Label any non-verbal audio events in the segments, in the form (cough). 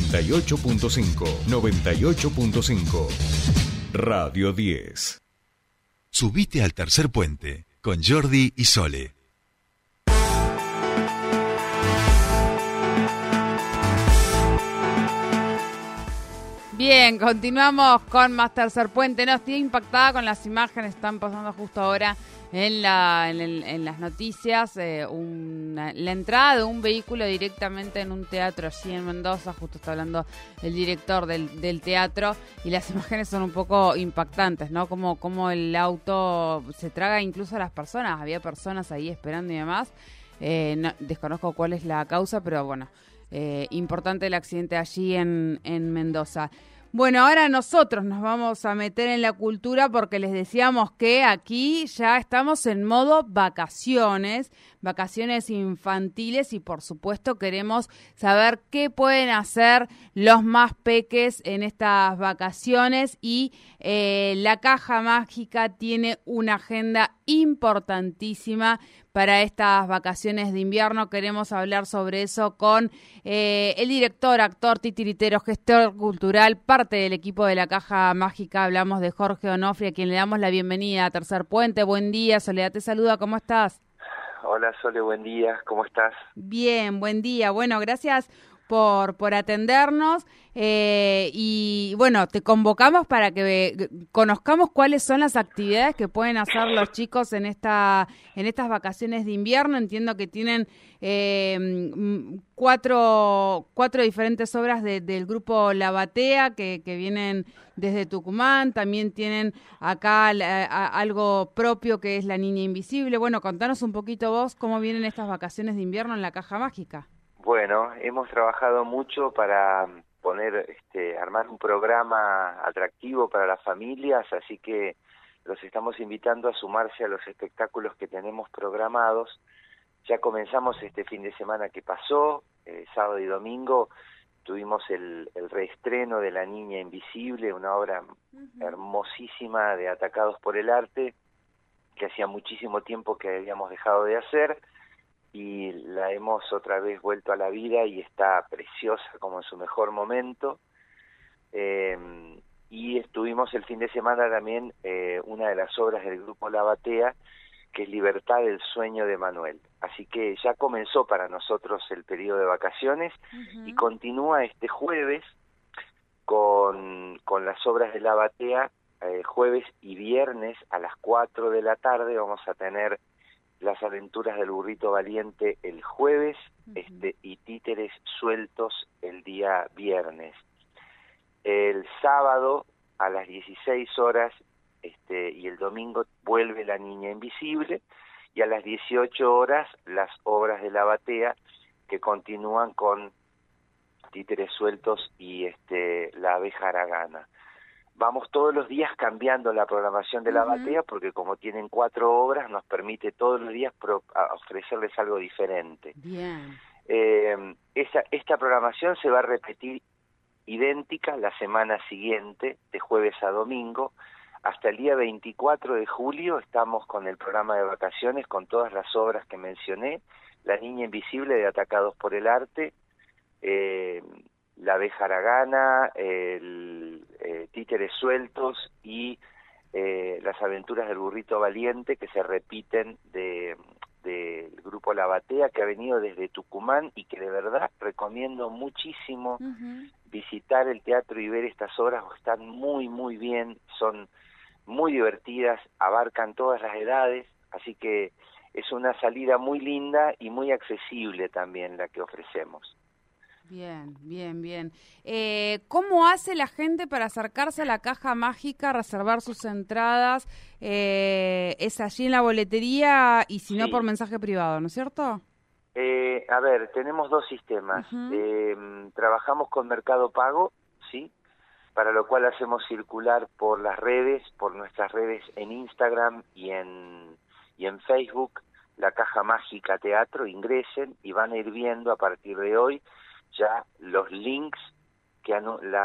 98.5, 98.5. Radio 10. Subite al tercer puente con Jordi y Sole. Bien, continuamos con más Tercer Puente. No, estoy impactada con las imágenes que están pasando justo ahora en, la, en, las noticias. Eh, la entrada de un vehículo directamente en un teatro allí en Mendoza. Justo está hablando el director del, del teatro. Y las (laughs) imágenes son un poco impactantes, ¿no? Como, como el auto se traga incluso a las personas. Había personas ahí esperando y demás. Eh, desconozco cuál es la causa, pero bueno. Eh, importante el accidente allí en, en Mendoza. Bueno, ahora nosotros nos vamos a meter en la cultura porque les decíamos que aquí ya estamos en modo vacaciones, vacaciones infantiles y por supuesto queremos saber qué pueden hacer los más peques en estas vacaciones y eh, la caja mágica tiene una agenda importantísima para estas vacaciones de invierno. Queremos hablar sobre eso con eh, el director, actor, titiritero, gestor cultural, parte del equipo de la Caja Mágica. Hablamos de Jorge Onofri, a quien le damos la bienvenida a Tercer Puente. Buen día, Soledad te saluda, ¿cómo estás? Hola Sole, buen día, ¿cómo estás? Bien, buen día. Bueno, gracias por, por atendernos eh, y bueno, te convocamos para que conozcamos cuáles son las actividades que pueden hacer los chicos en esta en estas vacaciones de invierno. Entiendo que tienen eh, cuatro, cuatro diferentes obras del grupo La Batea que, que vienen desde Tucumán. También tienen acá algo propio que es La Niña Invisible. Bueno, contanos un poquito vos cómo vienen estas vacaciones de invierno en la Caja Mágica. Bueno, hemos trabajado mucho para poner, este, armar un programa atractivo para las familias, así que los estamos invitando a sumarse a los espectáculos que tenemos programados. Ya comenzamos este fin de semana que pasó, eh, sábado y domingo, tuvimos el, el, reestreno de La Niña Invisible, una obra hermosísima de Atacados por el Arte, que hacía muchísimo tiempo que habíamos dejado de hacer y la hemos otra vez vuelto a la vida y está preciosa como en su mejor momento. Eh, y estuvimos el fin de semana también eh, una de las obras del grupo La Batea, que es Libertad del Sueño de Manuel. Así que ya comenzó para nosotros el periodo de vacaciones y continúa este jueves con, con las obras de La Batea, eh, jueves y viernes a las 4 de la tarde vamos a tener las aventuras del burrito valiente el jueves este, y títeres sueltos el día viernes. El sábado a las 16 horas este, y el domingo vuelve la niña invisible y a las 18 horas las obras de la batea que continúan con títeres sueltos y este, la abeja aragana vamos todos los días cambiando la programación de la batea porque como tienen cuatro obras nos permite todos los días ofrecerles algo diferente. Bien. Eh, esa, esta programación se va a repetir idéntica la semana siguiente, de jueves a domingo. Hasta el día 24 de julio estamos con el programa de vacaciones con todas las obras que mencioné, La Niña Invisible de Atacados por el Arte, eh, La abeja aragana, el eh, títeres sueltos y eh, las aventuras del burrito valiente que se repiten de del grupo La Batea que ha venido desde Tucumán y que de verdad recomiendo muchísimo visitar el teatro y ver estas obras, están muy muy bien, son muy divertidas, abarcan todas las edades, así que es una salida muy linda y muy accesible también la que ofrecemos. Bien, bien, bien. Eh, ¿Cómo hace la gente para acercarse a la caja mágica, reservar sus entradas? Eh, ¿Es allí en la boletería y si no por mensaje privado, no es cierto? Eh, a ver, tenemos dos sistemas. trabajamos con Mercado Pago, ¿sí? Para lo cual hacemos circular por las redes, por nuestras redes en Instagram y en, y en Facebook, la caja mágica teatro, ingresen y van a ir viendo a partir de hoy ya los links, que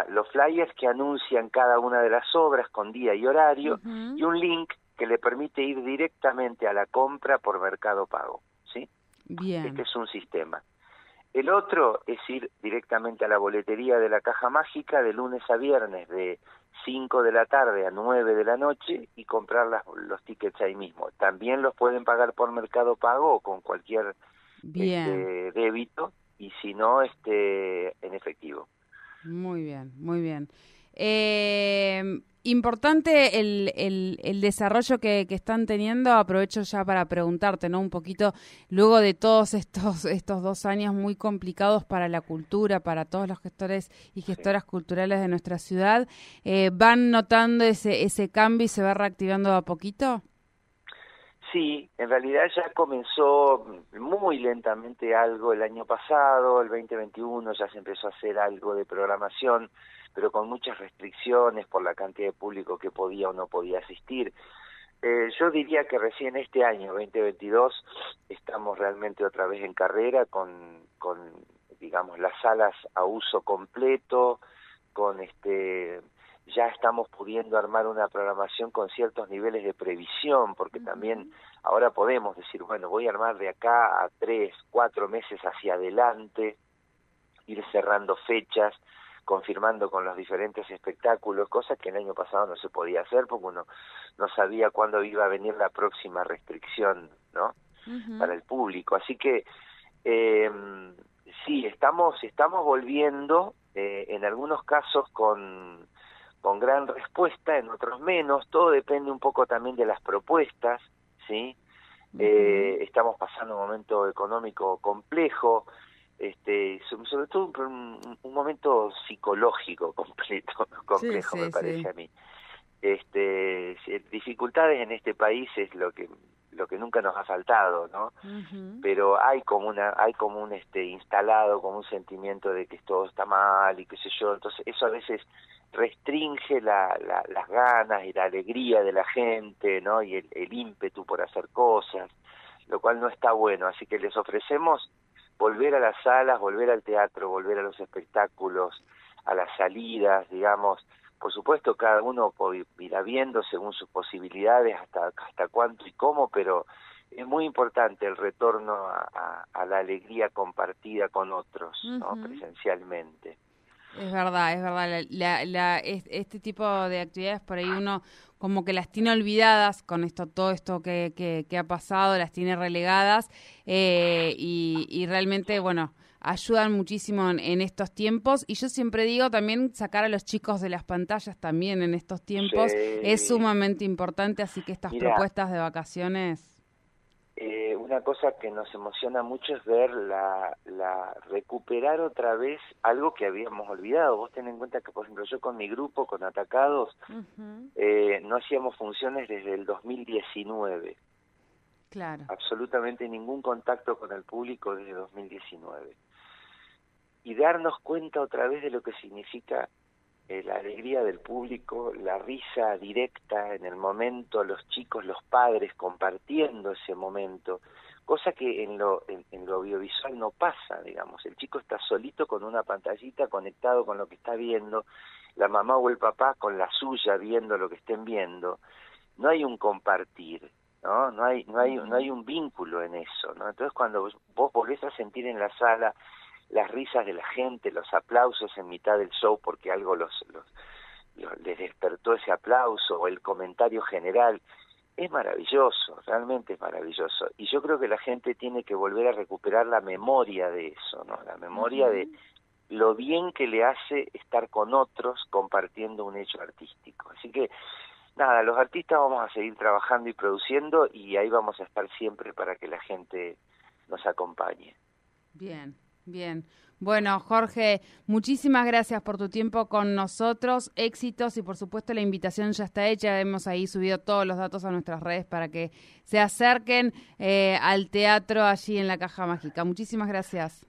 los flyers que anuncian cada una de las obras con día y horario y un link que le permite ir directamente a la compra por Mercado Pago, ¿sí? Bien. Este es un sistema. El otro es ir directamente a la boletería de la Caja Mágica de lunes a viernes de 5 de la tarde a 9 de la noche y comprar los tickets ahí mismo. También los pueden pagar por Mercado Pago o con cualquier este, débito y si no, este, en efectivo. Muy bien, muy bien. Eh, importante el, el, desarrollo que, están teniendo. Aprovecho ya para preguntarte, ¿no? Un poquito, luego de todos estos, estos dos años muy complicados para la cultura, para todos los gestores y gestoras culturales de nuestra ciudad, eh, ¿van notando ese, ese cambio y se va reactivando a poquito? Sí, en realidad ya comenzó muy lentamente algo el año pasado, el 2021 ya se empezó a hacer algo de programación pero con muchas restricciones por la cantidad de público que podía o no podía asistir. Eh, yo diría que recién este año, 2022, estamos realmente otra vez en carrera con, con digamos, las salas a uso completo, con este ya estamos pudiendo armar una programación con ciertos niveles de previsión, porque también ahora podemos decir, bueno, voy a armar de acá a tres, cuatro meses hacia adelante, ir cerrando fechas, confirmando con los diferentes espectáculos, cosas que el año pasado no se podía hacer porque uno no sabía cuándo iba a venir la próxima restricción, ¿no? Para el público. Así que eh, sí, estamos estamos volviendo eh, en algunos casos con con gran respuesta, en otros menos. Todo depende un poco también de las propuestas, sí. eh, estamos pasando un momento económico complejo este sobre todo un, un momento psicológico (laughs) completo complejo me parece a mí. Este dificultades en este país es lo que lo que nunca nos ha faltado no pero hay como una hay como un este instalado como un sentimiento de que todo está mal y qué sé yo. Entonces eso a veces restringe la, las ganas y la alegría de la gente no y el, el ímpetu por hacer cosas lo cual no está bueno así que les ofrecemos volver a las salas, volver al teatro, volver a los espectáculos, a las salidas, digamos. Por supuesto, cada uno irá viendo según sus posibilidades hasta, hasta cuánto y cómo, pero es muy importante el retorno a, la alegría compartida con otros, ¿no? presencialmente. Es verdad, es verdad. La, este tipo de actividades por ahí uno como que las tiene olvidadas con esto, todo esto que, que, ha pasado, las tiene relegadas eh, y, realmente, bueno, ayudan muchísimo en, estos tiempos. Y yo siempre digo también sacar a los chicos de las pantallas también en estos tiempos es sumamente importante, así que estas propuestas de vacaciones eh, una cosa que nos emociona mucho es ver la, la recuperar otra vez algo que habíamos olvidado. Vos ten en cuenta que, por ejemplo, yo con mi grupo, con Atacados, eh, no hacíamos funciones desde el 2019. Claro. Absolutamente ningún contacto con el público desde 2019. Y darnos cuenta otra vez de lo que significa eh, la alegría del público, la risa directa en el momento, los chicos, los padres compartiendo ese momento, cosa que en lo, en, lo audiovisual no pasa, digamos, el chico está solito con una pantallita conectado con lo que está viendo, la mamá o el papá con la suya viendo lo que estén viendo, no hay un compartir, ¿no? No hay, no hay, no hay un vínculo en eso, ¿no? Entonces cuando vos volvés a sentir en la sala las risas de la gente, los aplausos en mitad del show porque algo los, los, les despertó ese aplauso o el comentario general, es maravilloso, realmente es maravilloso. Y yo creo que la gente tiene que volver a recuperar la memoria de eso, ¿no? La memoria de lo bien que le hace estar con otros compartiendo un hecho artístico. Así que, nada, los artistas vamos a seguir trabajando y produciendo y ahí vamos a estar siempre para que la gente nos acompañe. Bien, Bien. Bueno, Jorge, muchísimas gracias por tu tiempo con nosotros. Éxitos y por supuesto la invitación ya está hecha. Hemos ahí subido todos los datos a nuestras redes para que se acerquen eh, al teatro allí en la Caja Mágica. Muchísimas gracias.